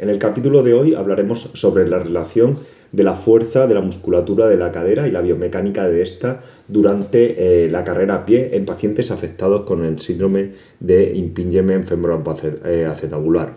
En el capítulo de hoy hablaremos sobre la relación de la fuerza de la musculatura de la cadera y la biomecánica de esta durante eh, la carrera a pie en pacientes afectados con el síndrome de impingement femoral eh, acetabular.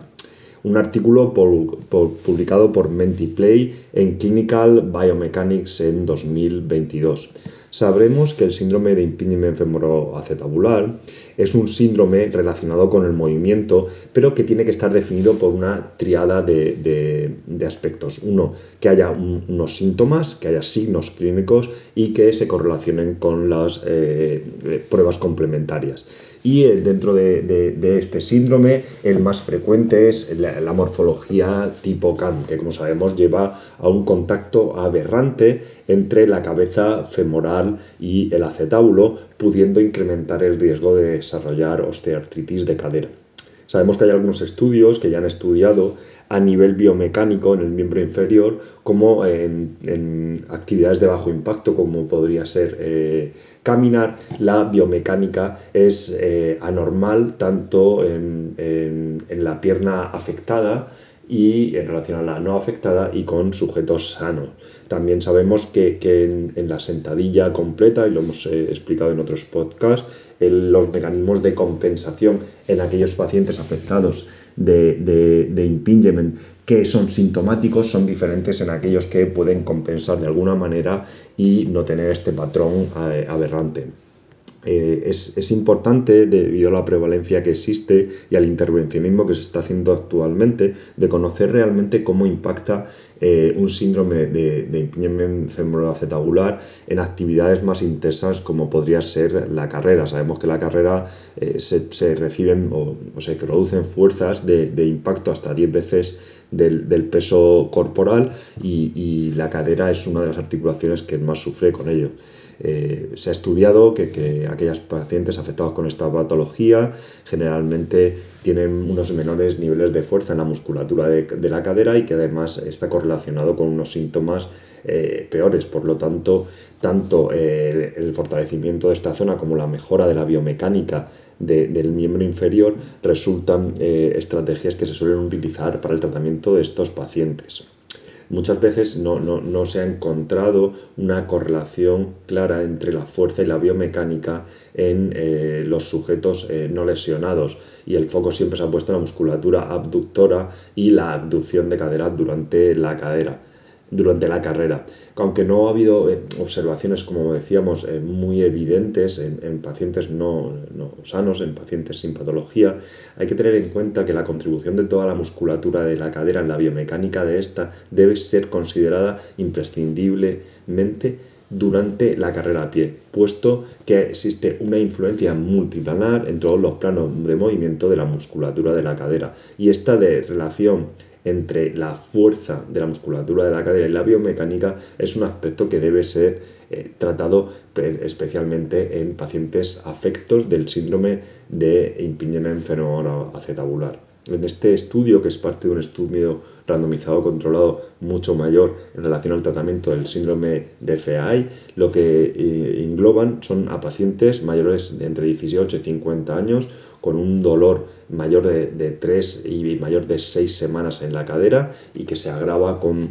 Un artículo publicado por Mentiplay en Clinical Biomechanics en 2022 sabremos que el síndrome de impingement femoroacetabular es un síndrome relacionado con el movimiento, pero que tiene que estar definido por una triada de, aspectos. Uno, que haya unos síntomas, que haya signos clínicos y que se correlacionen con las eh, pruebas complementarias. Y eh, dentro de, este síndrome, el más frecuente es la, morfología tipo CAN, que como sabemos lleva a un contacto aberrante entre la cabeza femoral y el acetábulo, pudiendo incrementar el riesgo de desarrollar osteoartritis de cadera. Sabemos que hay algunos estudios que ya han estudiado a nivel biomecánico en el miembro inferior, como en, actividades de bajo impacto, como podría ser eh, caminar, la biomecánica es eh, anormal tanto en, la pierna afectada y en relación a la no afectada y con sujetos sanos. También sabemos que, en, la sentadilla completa, y lo hemos eh, explicado en otros podcasts, los mecanismos de compensación en aquellos pacientes afectados de, de, impingement que son sintomáticos son diferentes en aquellos que pueden compensar de alguna manera y no tener este patrón eh, aberrante. Eh, es, importante, debido a la prevalencia que existe y al intervencionismo que se está haciendo actualmente, de conocer realmente cómo impacta eh, un síndrome de, de impingement acetabular en actividades más intensas como podría ser la carrera. Sabemos que la carrera eh, se, reciben o, se producen fuerzas de, impacto hasta 10 veces del, peso corporal y, y la cadera es una de las articulaciones que más sufre con ello. Eh, se ha estudiado que, que, aquellas pacientes afectados con esta patología generalmente tienen unos menores niveles de fuerza en la musculatura de, la cadera y que además está correlacionado con unos síntomas eh, peores. Por lo tanto, tanto eh, el fortalecimiento de esta zona como la mejora de la biomecánica del miembro inferior resultan estrategias que se suelen utilizar para el tratamiento de estos pacientes. Muchas veces no, se ha encontrado una correlación clara entre la fuerza y la biomecánica en eh, los sujetos eh, no lesionados y el foco siempre se ha puesto en la musculatura abductora y la abducción de cadera durante la cadera durante la carrera. Aunque no ha habido eh, observaciones, como decíamos, eh, muy evidentes en, pacientes no, sanos, en pacientes sin patología, hay que tener en cuenta que la contribución de toda la musculatura de la cadera en la biomecánica de esta debe ser considerada imprescindiblemente durante la carrera a pie, puesto que existe una influencia multiplanar en todos los planos de movimiento de la musculatura de la cadera y esta de relación entre la fuerza de la musculatura de la cadera y la biomecánica es un aspecto que debe ser eh, tratado especialmente en pacientes afectos del síndrome de impingement acetabular. En este estudio, que es parte de un estudio randomizado controlado mucho mayor en relación al tratamiento del síndrome de FAI, lo que eh, engloban son a pacientes mayores de entre 18 y 50 años con un dolor mayor de, de 3 y mayor de 6 semanas en la cadera y que se agrava con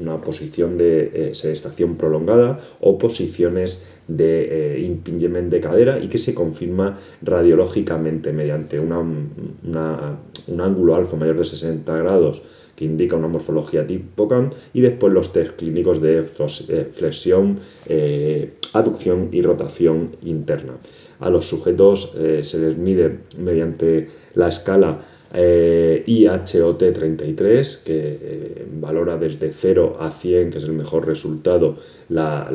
una posición de eh, sedestación prolongada o posiciones de eh, impingement de cadera y que se confirma radiológicamente mediante una, un ángulo alfa mayor de 60 grados que indica una morfología tipo CAM, y después los test clínicos de eh, flexión, eh, aducción y rotación interna. A los sujetos se les mide mediante la escala eh, IHOT33, que eh, valora desde 0 a 100, que es el mejor resultado, la,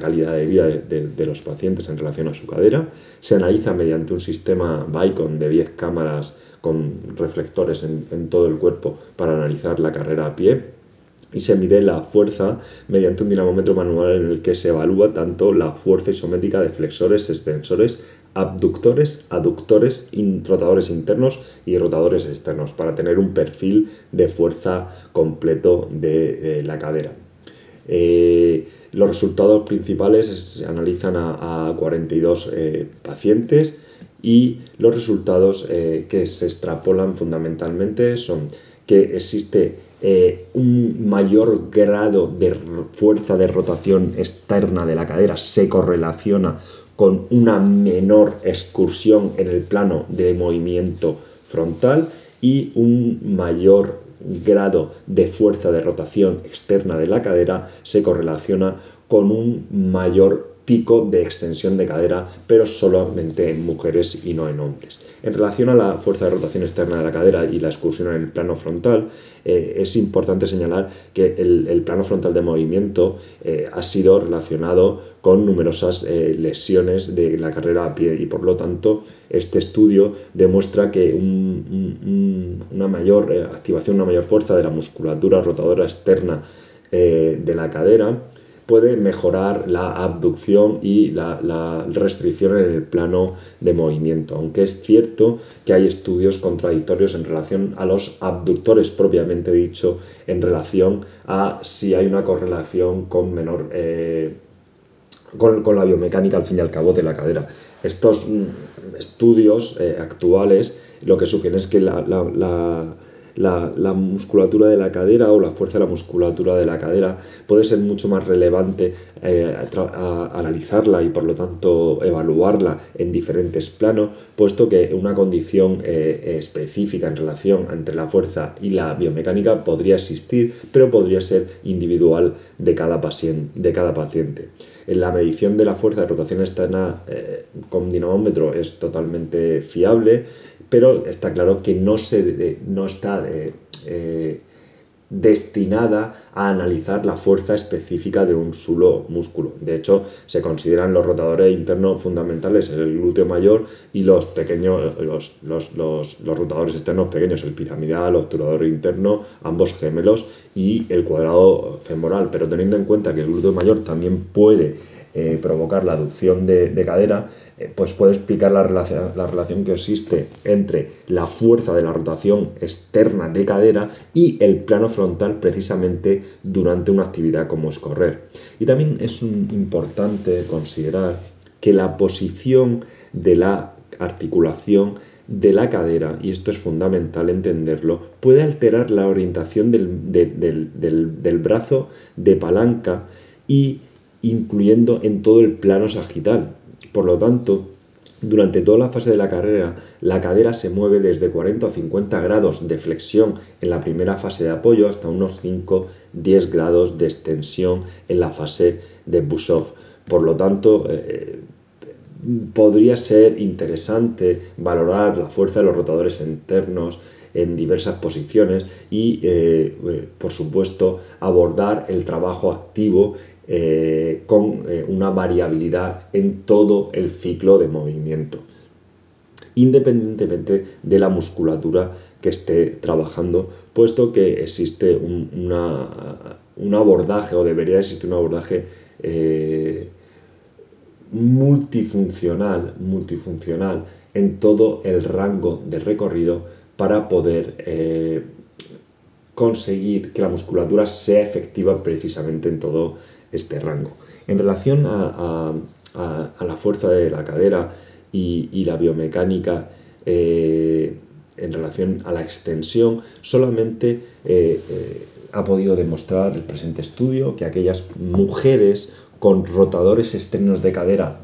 calidad de vida de, los pacientes en relación a su cadera. Se analiza mediante un sistema Vicon de 10 cámaras con reflectores en todo el cuerpo para analizar la carrera a pie y se mide la fuerza mediante un dinamómetro manual en el que se evalúa tanto la fuerza isométrica de flexores, extensores, abductores, aductores, rotadores internos y rotadores externos para tener un perfil de fuerza completo de, la cadera. Eh, los resultados principales se analizan a, 42 eh, pacientes y los resultados eh, que se extrapolan fundamentalmente son que existe eh, un mayor grado de fuerza de rotación externa de la cadera se correlaciona con una menor excursión en el plano de movimiento frontal y un mayor grado de fuerza de rotación externa de la cadera se correlaciona con un mayor pico de extensión de cadera, pero solamente en mujeres y no en hombres. En relación a la fuerza de rotación externa de la cadera y la excursión en el plano frontal, eh, es importante señalar que el, plano frontal de movimiento eh, ha sido relacionado con numerosas eh, lesiones de la carrera a pie y por lo tanto este estudio demuestra que una mayor activación, una mayor fuerza de la musculatura rotadora externa de la cadera puede mejorar la abducción y la, restricción en el plano de movimiento, aunque es cierto que hay estudios contradictorios en relación a los abductores propiamente dicho, en relación a si hay una correlación con menor... Eh, con, la biomecánica al fin y al cabo de la cadera. Estos mm, estudios eh, actuales lo que sugieren es que la la, musculatura de la cadera o la fuerza de la musculatura de la cadera puede ser mucho más relevante eh, a, analizarla y por lo tanto evaluarla en diferentes planos, puesto que una condición eh, específica en relación entre la fuerza y la biomecánica podría existir, pero podría ser individual de cada, paciente, de cada paciente. En la medición de la fuerza de rotación externa eh, con dinamómetro es totalmente fiable pero está claro que no, se, no está eh, eh, destinada a analizar la fuerza específica de un solo músculo. De hecho, se consideran los rotadores internos fundamentales el glúteo mayor y los pequeños, los, los, los, los rotadores externos pequeños, el piramidal, obturador interno, ambos gemelos y el cuadrado femoral. Pero teniendo en cuenta que el glúteo mayor también puede eh, provocar la aducción de, cadera, eh, pues puede explicar la relación, la relación que existe entre la fuerza de la rotación externa de cadera y el plano frontal precisamente durante una actividad como es correr. Y también es importante considerar que la posición de la articulación de la cadera, y esto es fundamental entenderlo, puede alterar la orientación del, del brazo de palanca y incluyendo en todo el plano sagital. Por lo tanto, durante toda la fase de la carrera, la cadera se mueve desde 40 a 50 grados de flexión en la primera fase de apoyo hasta unos 5-10 grados de extensión en la fase de push-off. Por lo tanto, eh, podría ser interesante valorar la fuerza de los rotadores internos en diversas posiciones y, eh, eh, por supuesto, abordar el trabajo activo eh, con eh, una variabilidad en todo el ciclo de movimiento, independientemente de la musculatura que esté trabajando, puesto que existe un, abordaje o debería existir un abordaje eh, multifuncional, multifuncional en todo el rango de recorrido para poder conseguir que la musculatura sea efectiva precisamente en todo este rango. En relación a, la fuerza de la cadera y, la biomecánica eh, en relación a la extensión, solamente eh, eh, ha podido demostrar el presente estudio que aquellas mujeres con rotadores externos de cadera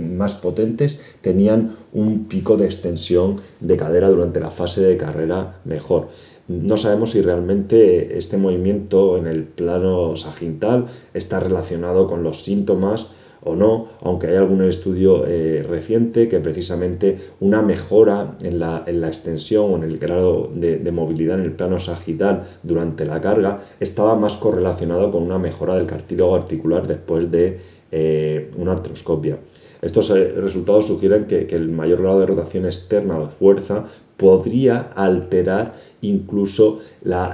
más potentes tenían un pico de extensión de cadera durante la fase de carrera mejor. No sabemos si realmente este movimiento en el plano sagital está relacionado con los síntomas o no, aunque hay algún estudio eh, reciente que precisamente una mejora en la, extensión o en el grado de, movilidad en el plano sagital durante la carga estaba más correlacionado con una mejora del cartílago articular después de eh, una artroscopia. Estos eh, resultados sugieren que, el mayor grado de rotación externa o fuerza podría alterar incluso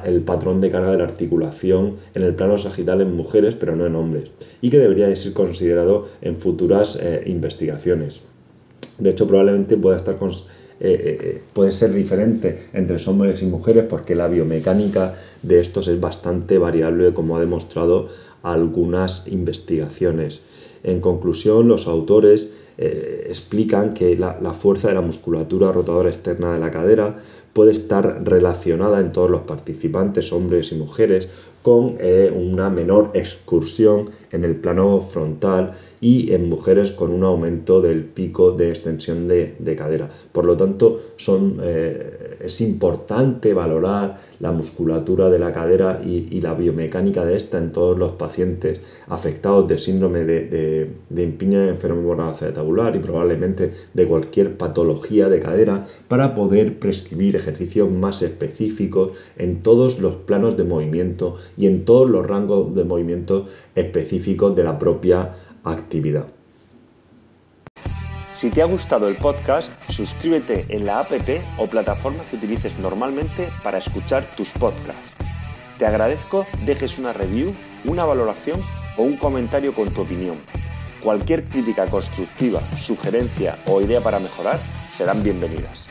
el patrón de carga de la articulación en el plano sagital en mujeres, pero no en hombres, y que debería ser considerado en futuras eh, investigaciones. De hecho, probablemente pueda estar eh, puede ser diferente entre hombres y mujeres porque la biomecánica de estos es bastante variable, como ha demostrado algunas investigaciones. En conclusión, los autores eh, explican que la, fuerza de la musculatura rotadora externa de la cadera puede estar relacionada en todos los participantes, hombres y mujeres, con eh, una menor excursión en el plano frontal y en mujeres con un aumento del pico de extensión de, cadera. Por lo tanto, son, eh, es importante valorar la musculatura de la cadera y, la biomecánica de esta en todos los pacientes afectados de síndrome de, de, de impiña tabular y probablemente de cualquier patología de cadera para poder prescribir ejercicios más específicos en todos los planos de movimiento y en todos los rangos de movimiento específicos de la propia actividad. Si te ha gustado el podcast, suscríbete en la app o plataforma que utilices normalmente para escuchar tus podcasts. Te agradezco dejes una review, una valoración o un comentario con tu opinión. Cualquier crítica constructiva, sugerencia o idea para mejorar serán bienvenidas.